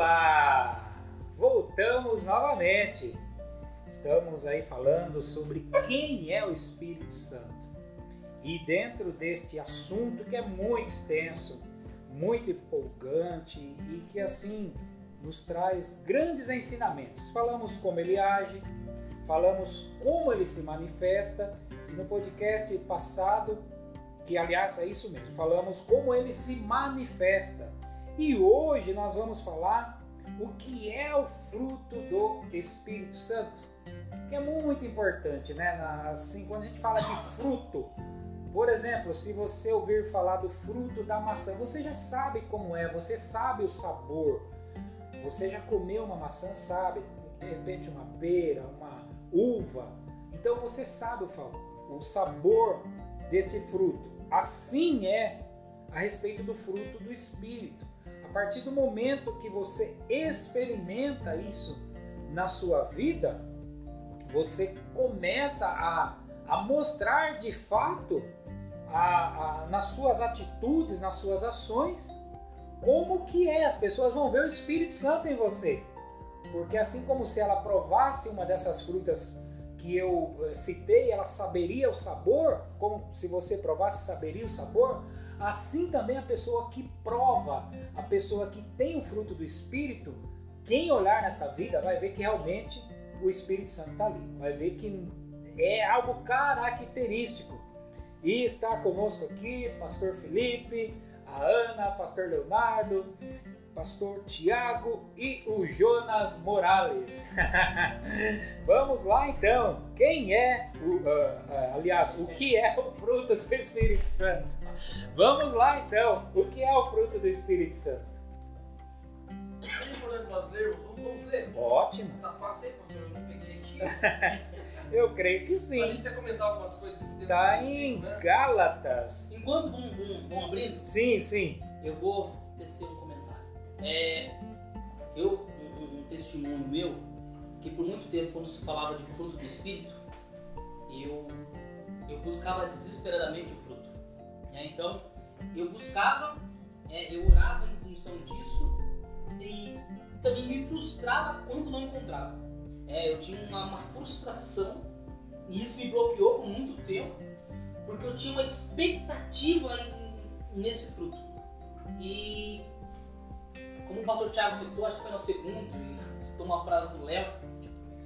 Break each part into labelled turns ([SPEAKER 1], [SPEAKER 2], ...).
[SPEAKER 1] Olá! Voltamos novamente. Estamos aí falando sobre quem é o Espírito Santo. E dentro deste assunto que é muito extenso, muito empolgante e que assim nos traz grandes ensinamentos. Falamos como ele age, falamos como ele se manifesta e no podcast passado, que aliás é isso mesmo, falamos como ele se manifesta. E hoje nós vamos falar o que é o fruto do Espírito Santo, que é muito importante, né? Assim, quando a gente fala de fruto, por exemplo, se você ouvir falar do fruto da maçã, você já sabe como é, você sabe o sabor. Você já comeu uma maçã, sabe? De repente uma pera, uma uva. Então você sabe o sabor desse fruto. Assim é a respeito do fruto do Espírito. A partir do momento que você experimenta isso na sua vida, você começa a, a mostrar de fato a, a, nas suas atitudes, nas suas ações, como que é. As pessoas vão ver o Espírito Santo em você. Porque assim como se ela provasse uma dessas frutas que eu eh, citei, ela saberia o sabor, como se você provasse, saberia o sabor, assim também a pessoa que prova, a pessoa que tem o fruto do Espírito, quem olhar nesta vida vai ver que realmente o Espírito Santo está ali, vai ver que é algo característico e está conosco aqui Pastor Felipe, a Ana, Pastor Leonardo, Pastor Tiago e o Jonas Morales. Vamos lá então. Quem é, o, uh, uh, aliás, o que é o fruto do Espírito Santo? Vamos lá então. O que é o fruto do Espírito Santo?
[SPEAKER 2] É importante nós lermos. Vamos, ler.
[SPEAKER 1] Ótimo.
[SPEAKER 2] Tá fácil aí, pastor. Eu não peguei aqui.
[SPEAKER 1] Eu creio que sim.
[SPEAKER 2] A gente até comentar algumas coisas.
[SPEAKER 1] Está em né? Gálatas.
[SPEAKER 3] Enquanto vão, vão, vão, abrindo,
[SPEAKER 1] sim, sim.
[SPEAKER 3] Eu vou tecer um comentário. É, eu, um, um, testemunho meu, que por muito tempo, quando se falava de fruto do Espírito, eu, eu buscava desesperadamente o fruto. É, então, eu buscava, é, eu orava em função disso e também me frustrava quando não encontrava. É, eu tinha uma, uma, frustração e isso me bloqueou por muito tempo, porque eu tinha uma expectativa em, nesse fruto. E como o pastor Tiago citou, acho que foi no segundo, e citou uma frase do Léo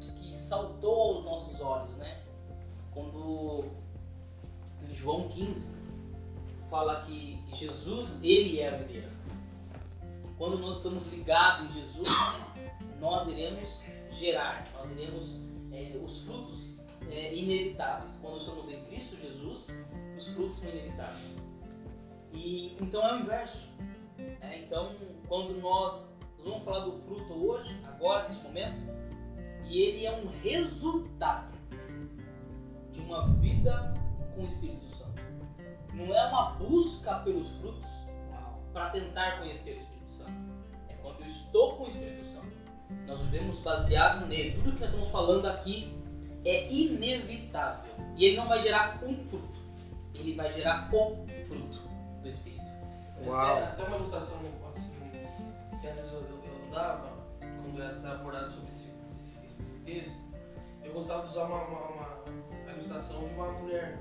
[SPEAKER 3] que saltou aos nossos olhos, né? Quando em João 15 fala que Jesus, ele é a videira. Quando nós estamos ligados em Jesus, nós iremos gerar, nós iremos é, os frutos é, inevitáveis. Quando estamos em Cristo Jesus, os frutos são inevitáveis. E então é o inverso. É, então, quando nós, nós vamos falar do fruto hoje, agora nesse momento, e ele é um resultado de uma vida com o Espírito Santo. Não é uma busca pelos frutos para tentar conhecer o Espírito Santo. É quando eu estou com o Espírito Santo nós vivemos baseado nele. Tudo que nós estamos falando aqui é inevitável. E ele não vai gerar um fruto. Ele vai gerar o fruto do Espírito.
[SPEAKER 2] Uau. Até, até uma ilustração assim, que às vezes eu, eu, eu dava, quando era abordado sobre esse, esse, esse, texto, eu gostava de usar uma, uma, uma ilustração de uma mulher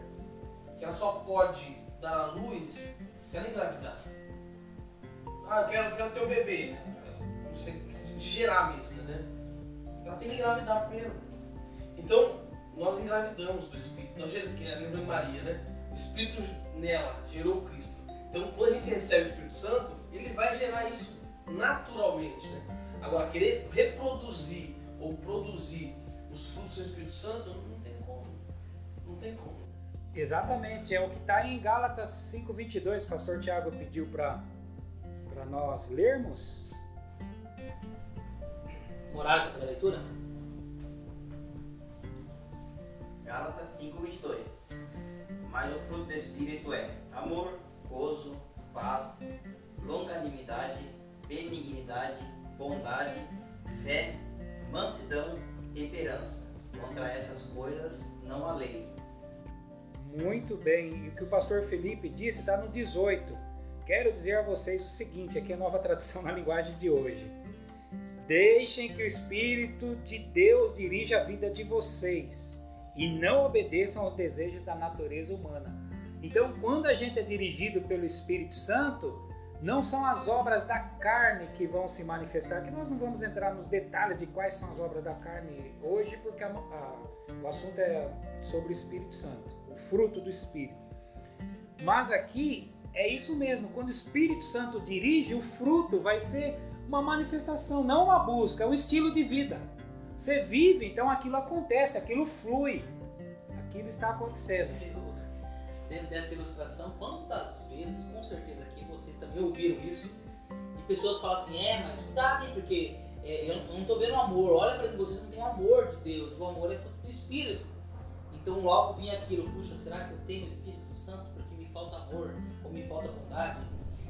[SPEAKER 2] que ela só pode dar luz se ela engravidar. Ah, eu quero, quero ter um bebê, né? Não sei, gerar mesmo, né? Ela tem que engravidar primeiro. Então, nós engravidamos do Espírito. Nós lembrando de Maria, né? O Espírito nela gerou Cristo. Então, quando a gente recebe o Espírito Santo, ele vai gerar isso naturalmente, né? Agora, querer reproduzir ou produzir os frutos do Espírito Santo, não tem como. Não tem como.
[SPEAKER 1] Exatamente, é o que está em Gálatas 5,22, pastor Tiago pediu para nós lermos.
[SPEAKER 3] Morales vai fazer a leitura?
[SPEAKER 4] Gálatas 5, 22. Mas o fruto do Espírito é amor, gozo, paz, longanimidade, benignidade, bondade, fé, mansidão, temperança. Contra essas coisas não há lei.
[SPEAKER 1] Muito bem, e o que o pastor Felipe disse está no 18. Quero dizer a vocês o seguinte: aqui é a nova tradução na linguagem de hoje Deixem que o Espírito de Deus dirija a vida de vocês e não obedeçam aos desejos da natureza humana. Então, quando a gente é dirigido pelo Espírito Santo, não são as obras da carne que vão se manifestar, que nós não vamos entrar nos detalhes de quais são as obras da carne hoje, porque a, a, o assunto é sobre o Espírito Santo, o fruto do Espírito. Mas aqui é isso mesmo, quando o Espírito Santo dirige, o fruto vai ser uma manifestação, não uma busca, é um estilo de vida. Você vive, então aquilo acontece, aquilo flui, aquilo está acontecendo.
[SPEAKER 3] dentro dessa ilustração, quantas vezes, com certeza aqui vocês também ouviram isso, e pessoas falam assim: é, mas cuidado, porque é, eu, não estou vendo amor, olha para vocês não têm o amor de Deus, o amor é fruto do Espírito. Então logo vinha aquilo, puxa, será que eu tenho o Espírito Santo porque me falta amor ou me falta bondade?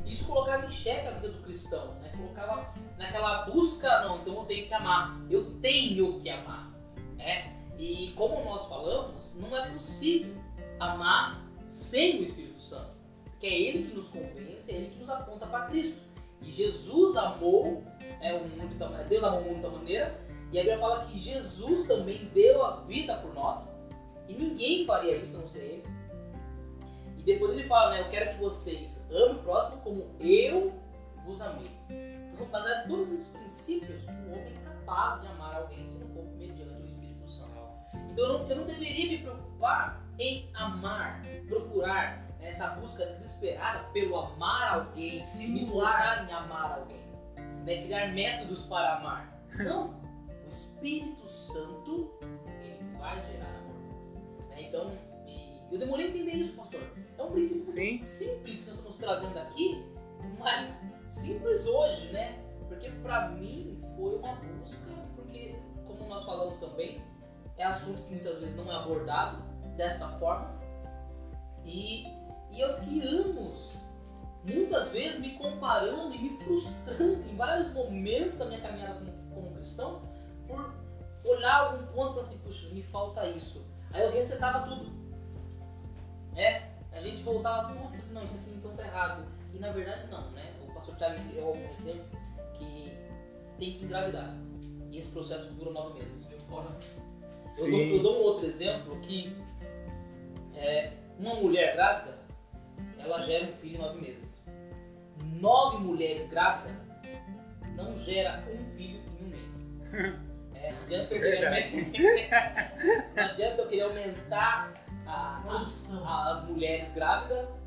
[SPEAKER 3] Isso colocava em xeque a vida do cristão, né? colocava naquela busca, não, então eu tenho que amar, eu tenho que amar. Né? E como nós falamos, não é possível amar sem o Espírito Santo, porque é Ele que nos convence, é Ele que nos aponta para Cristo. E Jesus amou é, o mundo Deus amou o mundo de maneira, e a Bíblia fala que Jesus também deu a vida por nós, e ninguém faria isso a não ser Ele. E depois ele fala, né? Eu quero que vocês amem o próximo como eu vos amei. Então, baseado em todos esses princípios, o homem é capaz de amar alguém se não for mediante o Espírito Santo. Então eu não, eu não deveria me preocupar em amar, procurar essa busca desesperada pelo amar alguém, esforçar em amar alguém, né? criar métodos para amar. Não, o Espírito Santo ele vai gerar. Né? Eu demorei a entender isso, pastor. É um princípio Sim. simples que nós estamos trazendo aqui, mas simples hoje, né? Porque para mim foi uma busca, porque como nós falamos também, é assunto que muitas vezes não é abordado desta forma. E, e eu fiquei anos, muitas vezes me comparando e me frustrando em vários momentos da minha caminhada como, como cristão, por olhar algum ponto e falar assim, puxa, me falta isso. Aí eu resetava tudo. É, a gente voltava tudo e falava assim, não, isso aqui então tá errado. E na verdade não, né? O pastor Thiago deu algum exemplo que tem que engravidar. E esse processo dura nove meses. Eu dou, eu dou um outro exemplo que é, uma mulher grávida, ela gera um filho em nove meses. Nove mulheres grávidas não gera um filho em um mês. É, não, adianta eu querer aumentar, não adianta eu querer aumentar a, a, as mulheres grávidas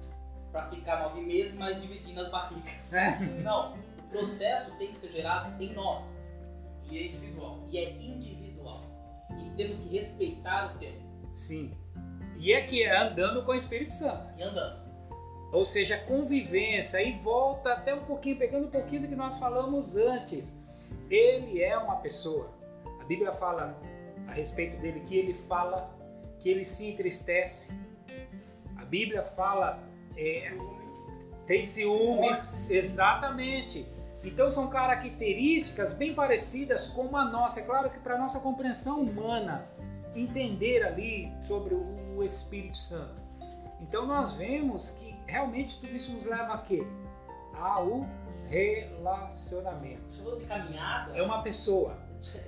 [SPEAKER 3] para ficar nove meses, mas dividindo as barrigas. É. Não, o processo tem que ser gerado em nós. E é individual. E é individual. E temos que respeitar o tempo.
[SPEAKER 1] Sim. E é que é andando com o Espírito Santo.
[SPEAKER 3] E andando.
[SPEAKER 1] Ou seja, convivência e volta até um pouquinho, pegando um pouquinho do que nós falamos antes. Ele é uma pessoa. A Bíblia fala a respeito dele que ele fala que ele se entristece. A Bíblia fala é, tem ciúmes, exatamente. Então são características bem parecidas com a nossa. É claro que para nossa compreensão humana entender ali sobre o Espírito Santo. Então nós vemos que realmente tudo isso nos leva a quê? Ao relacionamento.
[SPEAKER 3] Você falou de caminhada?
[SPEAKER 1] É uma pessoa.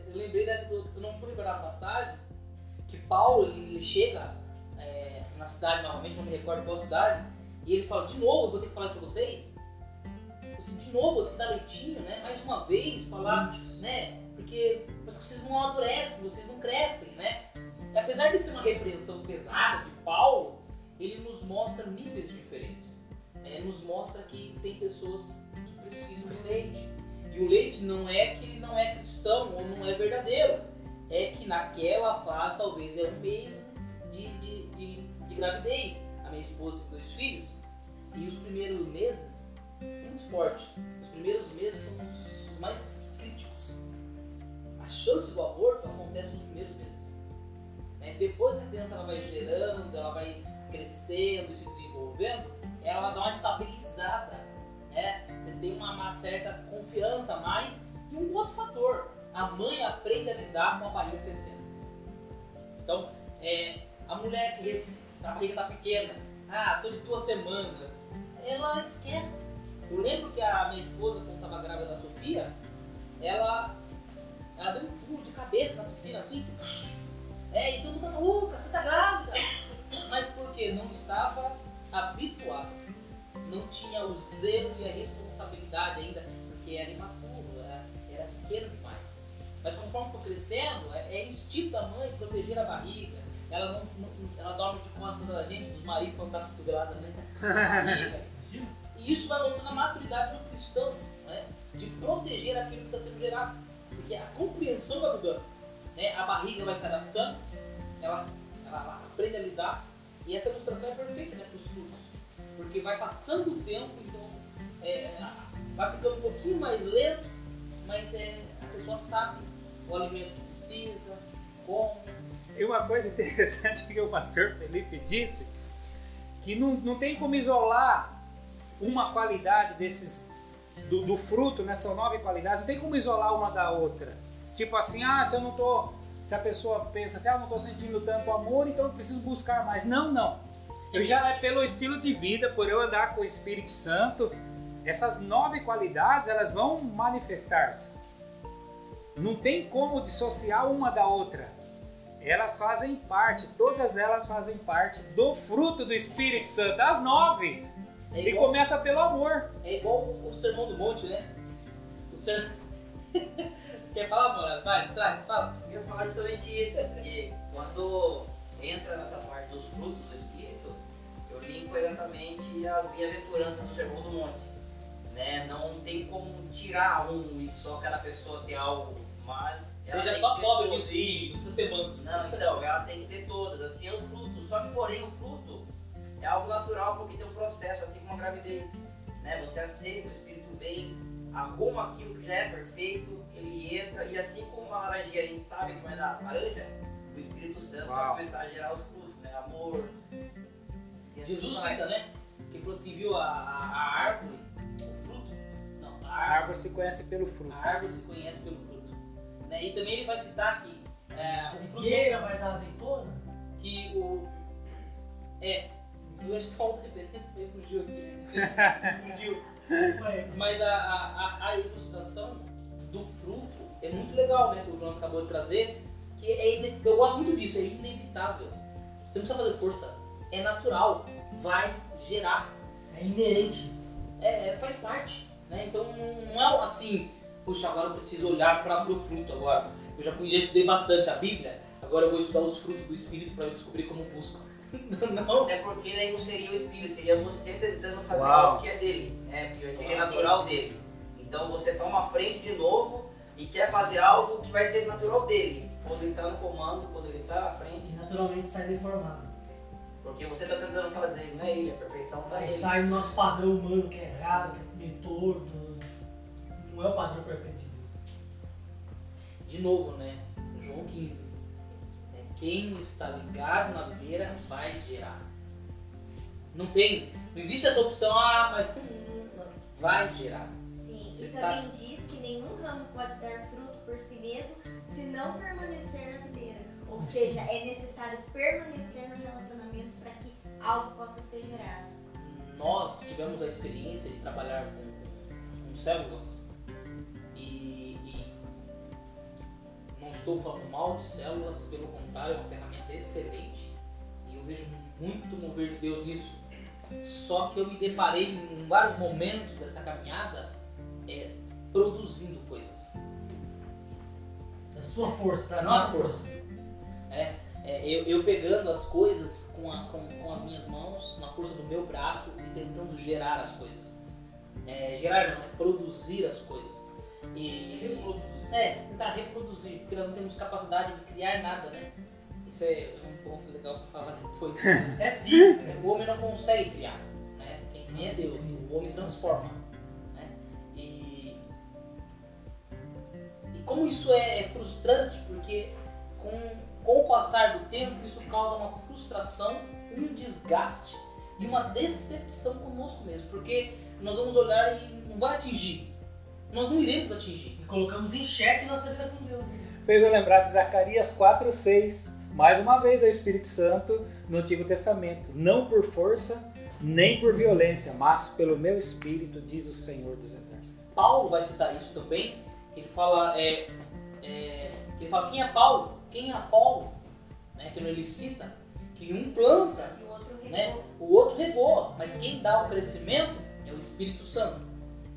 [SPEAKER 3] Eu lembrei do, eu não lembrar a passagem, que Paulo ele chega é, na cidade novamente, não me recordo qual cidade, e ele fala, de novo, vou ter que falar isso pra vocês? Assim, de novo, vou ter que dar leitinho, né? Mais uma vez, falar, né? Porque vocês não amadurecem, vocês não crescem, né? E apesar de ser uma repreensão pesada de Paulo, ele nos mostra níveis diferentes. É, nos mostra que tem pessoas que precisam de leite. E o leite não é que ele não é cristão ou não é verdadeiro é que naquela fase talvez é um mês de, de, de, de gravidez. A minha esposa tem dois filhos e os primeiros meses são muito fortes. Os primeiros meses são os mais críticos. A chance do aborto acontece nos primeiros meses. É, depois que a criança ela vai gerando, ela vai crescendo se desenvolvendo, ela dá uma estabilizada. Né? Você tem uma, uma certa confiança a mais. E um outro fator, a mãe aprende a lidar com a barriga crescendo. Então, é, a mulher que a barriga está pequena, ah, tô de duas semanas, ela esquece. Eu lembro que a minha esposa, quando estava grávida da Sofia, ela ela deu um pulo de cabeça na piscina, assim. É, e todo mundo tá maluca, você tá grávida. Mas porque não estava habituado. Não tinha o zelo e a responsabilidade ainda, porque era imaturo, era, era pequeno. Mas conforme for crescendo, é, é instinto da mãe proteger a barriga. Ela, não, não- ela dorme de costas da gente, dos maridos, quando tá cotovelada, né? E isso vai mostrando a maturidade do cristão, né? de proteger aquilo que está sendo gerado. Porque a compreensão vai mudando. Né? A barriga vai se adaptando, ela, ela, ela aprende a lidar. E essa ilustração é perfeita né, para os frutos. Porque vai passando o tempo, então é, vai ficando um pouquinho mais lento, mas é, a pessoa sabe o alimento que precisa, como.
[SPEAKER 1] E uma coisa interessante que o pastor Felipe disse, que não, não tem como isolar uma qualidade desses do, do fruto, né? São nove qualidades, não tem como isolar uma da outra. Tipo assim, ah, se eu não tô. Se a pessoa pensa assim, ah, eu não tô sentindo tanto amor, então eu preciso buscar mais. Não, não. Eu já é pelo estilo de vida, por eu andar com o Espírito Santo, essas nove qualidades elas vão manifestar-se. Não tem como dissociar uma da outra. Elas fazem parte, todas elas fazem parte do fruto do Espírito Santo, as nove.
[SPEAKER 3] É
[SPEAKER 1] E
[SPEAKER 3] igual,
[SPEAKER 1] começa pelo amor.
[SPEAKER 3] é igual o sermão do monte, né? O ser... Quer falar, Morado? Vai, traz, fala.
[SPEAKER 4] Eu ia falar justamente isso, porque quando entra nessa parte dos frutos do Espírito, eu linko exatamente as bem-aventuranças do Sermão do Monte. Né? Não tem como tirar um e só cada pessoa ter algo, mas. ela
[SPEAKER 3] Seja só pobre disso,
[SPEAKER 4] Isso.
[SPEAKER 3] isso ser manso.
[SPEAKER 4] Não, então, ela tem que ter todas, assim é o fruto. Só que, porém, o fruto é algo natural porque tem um processo, assim como a gravidez. Né? Você aceita, o Espírito vem, arruma aquilo que já é perfeito, ele entra, e assim como uma laranjeira a gente sabe que vai dar laranja, o Espírito Santo vai
[SPEAKER 1] Uau.
[SPEAKER 4] começar a gerar os frutos, né? Amor. e assim
[SPEAKER 3] Jesus
[SPEAKER 4] vai.
[SPEAKER 3] cita, né? Que falou assim, viu a, a, a árvore, o fruto. Não, a
[SPEAKER 1] A
[SPEAKER 3] árvore,
[SPEAKER 1] árvore se conhece pelo fruto.
[SPEAKER 3] a árvore se conhece pelo fruto. Né? E também ele vai citar que é, o fruto
[SPEAKER 5] figueira vai dar azeitona?
[SPEAKER 3] que o. É. Eu acho que tá uma referência, me fugiu aqui. fugiu.
[SPEAKER 5] Ué,
[SPEAKER 3] Mas a, a, a- ilustração do fruto é muito legal, né? Que o Jonas acabou de trazer. Que é, eu gosto muito disso, é inevitável. Você não precisa fazer força. É natural. Vai gerar.
[SPEAKER 5] É inerente.
[SPEAKER 3] É, é, faz parte. Né? Então não é assim, puxa, agora eu preciso olhar para o fruto agora. Eu já, já estudei bastante a Bíblia, agora eu vou estudar os frutos do Espírito para descobrir como busco. não.
[SPEAKER 4] Até porque daí não seria o Espírito, seria você tentando fazer
[SPEAKER 1] Uau.
[SPEAKER 4] algo que é dele, né? Porque seria natural dele. Então você toma a frente de novo e quer fazer algo que vai ser natural dele. Quando ele está no comando, quando ele está à frente.
[SPEAKER 5] Naturalmente sai deformado.
[SPEAKER 4] Porque você está tentando fazer, não é ele, a perfeição está
[SPEAKER 5] Aí
[SPEAKER 4] nele.
[SPEAKER 5] sai o nosso padrão humano que é errado, que é meio torto. Não é o padrão perfeito de Deus.
[SPEAKER 3] De novo, né? João 15. né? Quem está ligado na videira vai gerar. Não tem. Não existe essa opção, ah, mas não, vai gerar.
[SPEAKER 6] Sim,
[SPEAKER 3] Você
[SPEAKER 6] e
[SPEAKER 3] tá-
[SPEAKER 6] também diz que nenhum ramo pode dar fruto por si mesmo se não permanecer na videira. Ou seja, é necessário permanecer no relacionamento para que algo possa ser gerado.
[SPEAKER 3] Nós tivemos a experiência de trabalhar com, com células e, e não estou falando mal de células, pelo contrário, é uma ferramenta excelente e eu vejo muito mover de Deus nisso. Só que eu me deparei em vários momentos dessa caminhada é, produzindo coisas.
[SPEAKER 5] Da sua força, da nossa
[SPEAKER 3] nossa
[SPEAKER 5] força.
[SPEAKER 3] É, eu, eu pegando as coisas com, a- com, com as minhas mãos, na força do meu braço e tentando gerar as coisas. É, gerar não, é produzir as coisas. E
[SPEAKER 2] Reproduzir.
[SPEAKER 3] É, tentar reproduzir, porque nós não temos capacidade de criar nada, né? Isso é um ponto legal para falar depois.
[SPEAKER 5] É física.
[SPEAKER 3] O homem não consegue criar, né? Quem cria é Deus, o homem transforma. Né? E, e como isso é, é frustrante, porque com, com o passar do tempo isso causa uma frustração, um desgaste e uma decepção conosco mesmo, porque nós vamos olhar e não vai atingir. Nós não iremos atingir.
[SPEAKER 5] E colocamos em xeque nossa vida com Deus. né?
[SPEAKER 1] Fez eu lembrar de Zacarias 4, 6. Mais uma vez é o Espírito Santo no Antigo Testamento. Não por força, nem por violência, mas pelo meu Espírito, diz o Senhor dos Exércitos.
[SPEAKER 3] Paulo vai citar isso também, que ele fala, é, é, ele fala, quem é Paulo? Quem é Apolo? Né, que ele cita que um planta,
[SPEAKER 6] O outro
[SPEAKER 3] né, o outro regou, mas quem dá o crescimento é o Espírito Santo.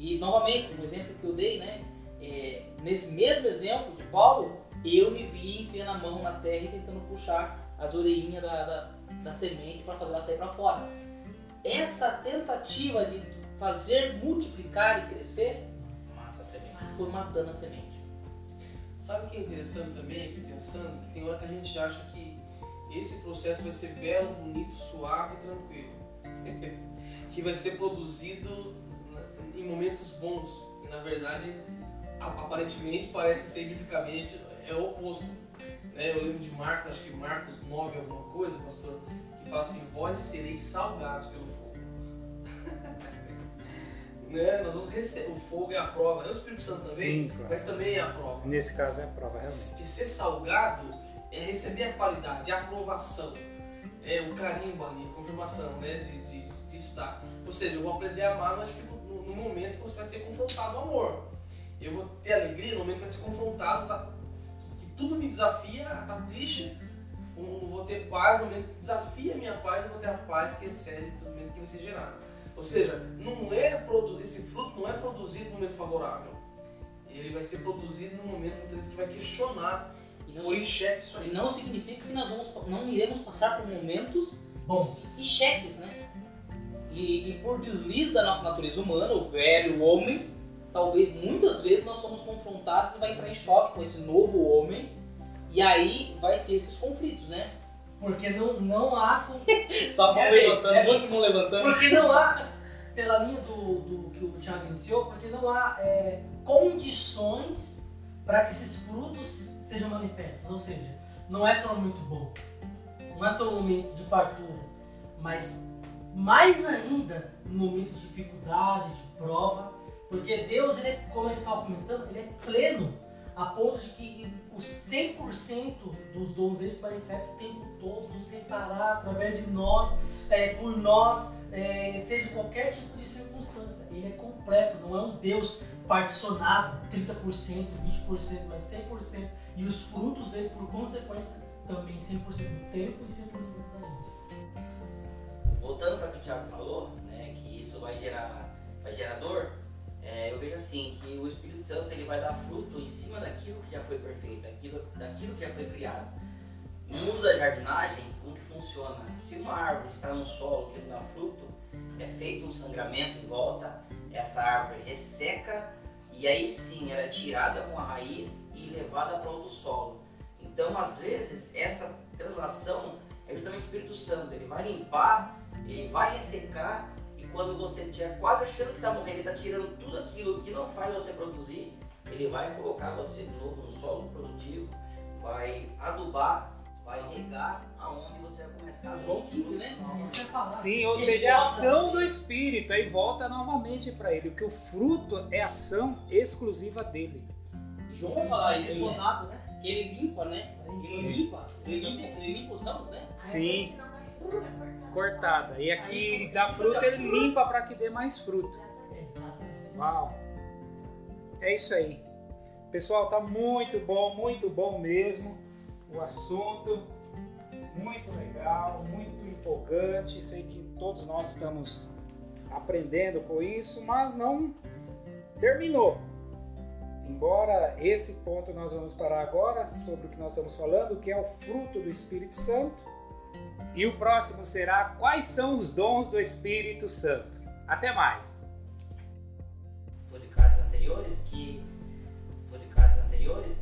[SPEAKER 3] E novamente, um exemplo que eu dei, né, é, nesse mesmo exemplo de Paulo, eu me vi enfiando a mão na terra e tentando puxar as orelhinhas da, da, da semente para fazer ela sair para fora. Essa tentativa de fazer multiplicar e crescer
[SPEAKER 4] Mata
[SPEAKER 3] foi matando a semente.
[SPEAKER 2] Sabe o que é interessante também aqui pensando? Que tem hora que a gente acha que esse processo vai ser belo, bonito, suave e tranquilo. que vai ser produzido em momentos bons. E na verdade, aparentemente, parece ser biblicamente, é o oposto. Né? Eu lembro de Marcos, acho que Marcos 9 alguma coisa, pastor, que fala assim, vós sereis salgados pelo fogo. né? Nós vamos receber, o fogo é a prova, é o Espírito Santo também,
[SPEAKER 1] Sim, claro.
[SPEAKER 2] mas também é a prova.
[SPEAKER 1] Nesse caso é a prova, realmente.
[SPEAKER 2] E ser salgado é receber a qualidade, a aprovação, é o carimbo ali, a confirmação né, de, de, de estar. Ou seja, eu vou aprender a amar, mas fico momento que você vai ser confrontado ao amor. Eu vou ter alegria no momento que vai ser confrontado, tá, que tudo me desafia, tá triste. Eu vou ter paz no momento que desafia a minha paz, eu vou ter a paz que excede todo momento que vai ser gerado. Ou seja, não é esse fruto não é produzido no momento favorável. Ele vai ser produzido no momento muitas vezes que vai questionar
[SPEAKER 3] E não,
[SPEAKER 2] ou em xeque isso
[SPEAKER 3] e
[SPEAKER 2] aí.
[SPEAKER 3] não significa que nós vamos, não iremos passar por momentos
[SPEAKER 5] Bom,
[SPEAKER 3] e cheques, né? E, e por deslize da nossa natureza humana, o velho homem, talvez muitas vezes nós somos confrontados e vai entrar em choque com esse novo homem, e aí vai ter esses conflitos, né?
[SPEAKER 5] porque não, não há.
[SPEAKER 3] Só mão
[SPEAKER 5] É,
[SPEAKER 3] levantando,
[SPEAKER 5] é.
[SPEAKER 3] um monte de mão levantando.
[SPEAKER 5] Porque não há, pela linha do, do que o Thiago iniciou, porque não há é, condições para que esses frutos sejam manifestos. Ou seja, não é só momento bom, não é só um momento de fartura, mas mais ainda no momento de dificuldade, de prova, porque Deus, ele é, como a gente estava comentando, ele é pleno, a ponto de que os 100% dos dons dele se manifestam o tempo todo, sem parar, através de nós, é, por nós, é, seja qualquer tipo de circunstância. Ele é completo, não é um Deus particionado, 30%, 20%, mas 100%. E os frutos dele, por consequência, também 100% do tempo e 100% da gente.
[SPEAKER 4] Voltando para o que o Thiago falou, né, que isso vai gerar, vai gerar dor, é, eu vejo assim, que o Espírito Santo ele vai dar fruto em cima daquilo que já foi perfeito, daquilo, daquilo que já foi criado. No mundo da jardinagem, como que funciona? Se uma árvore está no solo que não dá fruto, é feito um sangramento em volta, essa árvore resseca e aí sim ela é tirada com a raiz e levada para outro solo. Então, às vezes, essa translação é justamente o Espírito Santo. Ele vai limpar, ele vai ressecar e quando você estiver quase achando que está morrendo, ele está tirando tudo aquilo que não faz você produzir, ele vai colocar você de novo no solo produtivo, vai adubar, vai regar aonde você vai começar a
[SPEAKER 3] João 15, né?
[SPEAKER 1] Sim, ou seja, é a ação do Espírito. Aí volta novamente para ele, porque o fruto é ação exclusiva dele.
[SPEAKER 3] João vai falar isso, né?
[SPEAKER 5] Né?
[SPEAKER 3] que ele limpa, né? Ele limpa, ele limpa, ele limpa os ramos, né?
[SPEAKER 1] Sim. Cortada. E aqui ele dá fruto, ele limpa para que dê mais fruto. Uau! É isso aí. Pessoal, tá muito bom, muito bom mesmo. O assunto muito legal, muito empolgante. Sei que todos nós estamos aprendendo com isso, mas não terminou. Embora esse ponto nós vamos parar agora sobre o que nós estamos falando, que é o fruto do Espírito Santo. E o próximo será quais são os dons do Espírito Santo. Até mais.
[SPEAKER 4] podcasts anteriores que podcasts anteriores